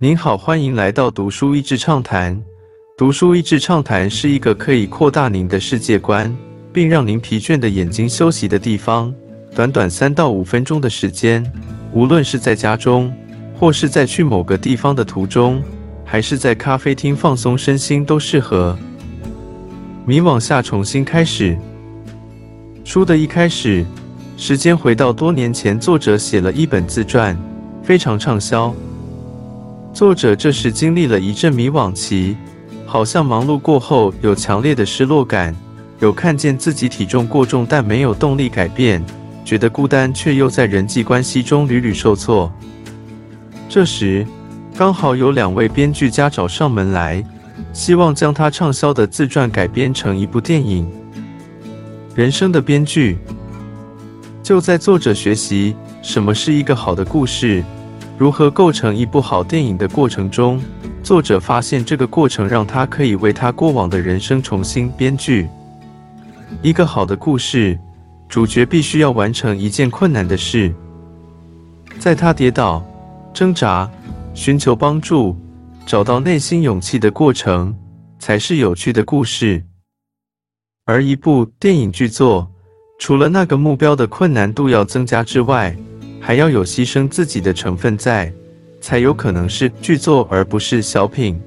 您好，欢迎来到读书益智畅谈。读书益智畅谈是一个可以扩大您的世界观，并让您疲倦的眼睛休息的地方。短短三到五分钟的时间，无论是在家中，或是在去某个地方的途中，还是在咖啡厅放松身心，都适合。迷惘下重新开始。书的一开始，时间回到多年前，作者写了一本自传，非常畅销。作者这时经历了一阵迷惘期，好像忙碌过后有强烈的失落感，有看见自己体重过重但没有动力改变，觉得孤单却又在人际关系中屡屡受挫。这时刚好有两位编剧家找上门来，希望将他畅销的自传改编成一部电影。人生的编剧就在作者学习什么是一个好的故事。如何构成一部好电影的过程中，作者发现这个过程让他可以为他过往的人生重新编剧一个好的故事。主角必须要完成一件困难的事，在他跌倒、挣扎、寻求帮助、找到内心勇气的过程，才是有趣的故事。而一部电影剧作，除了那个目标的困难度要增加之外，还要有牺牲自己的成分在，才有可能是剧作，而不是小品。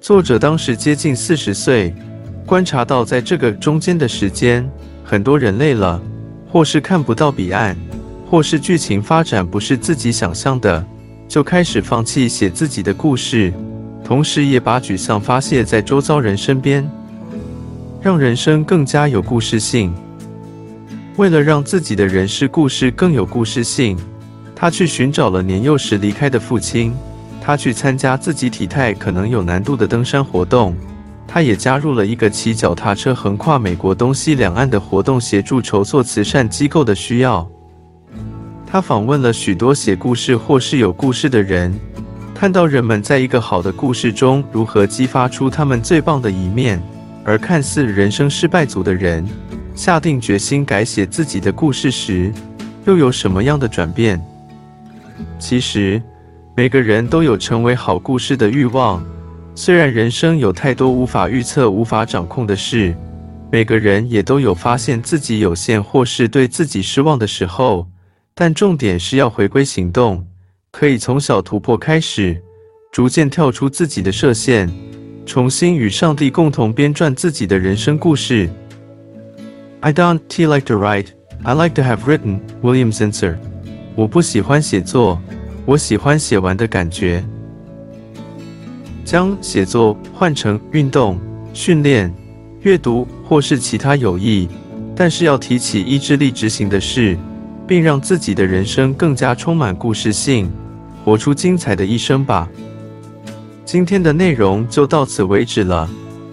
作者当时接近四十岁，观察到在这个中间的时间，很多人累了，或是看不到彼岸，或是剧情发展不是自己想象的，就开始放弃写自己的故事，同时也把沮丧发泄在周遭人身边，让人生更加有故事性。为了让自己的人事故事更有故事性，他去寻找了年幼时离开的父亲。他去参加自己体态可能有难度的登山活动。他也加入了一个骑脚踏车横跨美国东西两岸的活动，协助筹措慈善机构的需要。他访问了许多写故事或是有故事的人，看到人们在一个好的故事中如何激发出他们最棒的一面，而看似人生失败组的人。下定决心改写自己的故事时，又有什么样的转变？其实，每个人都有成为好故事的欲望。虽然人生有太多无法预测、无法掌控的事，每个人也都有发现自己有限或是对自己失望的时候。但重点是要回归行动，可以从小突破开始，逐渐跳出自己的设限，重新与上帝共同编撰自己的人生故事。I don't like to write. I like to have written. William Zinsser。我不喜欢写作，我喜欢写完的感觉。将写作换成运动、训练、阅读或是其他有益，但是要提起意志力执行的事，并让自己的人生更加充满故事性，活出精彩的一生吧。今天的内容就到此为止了。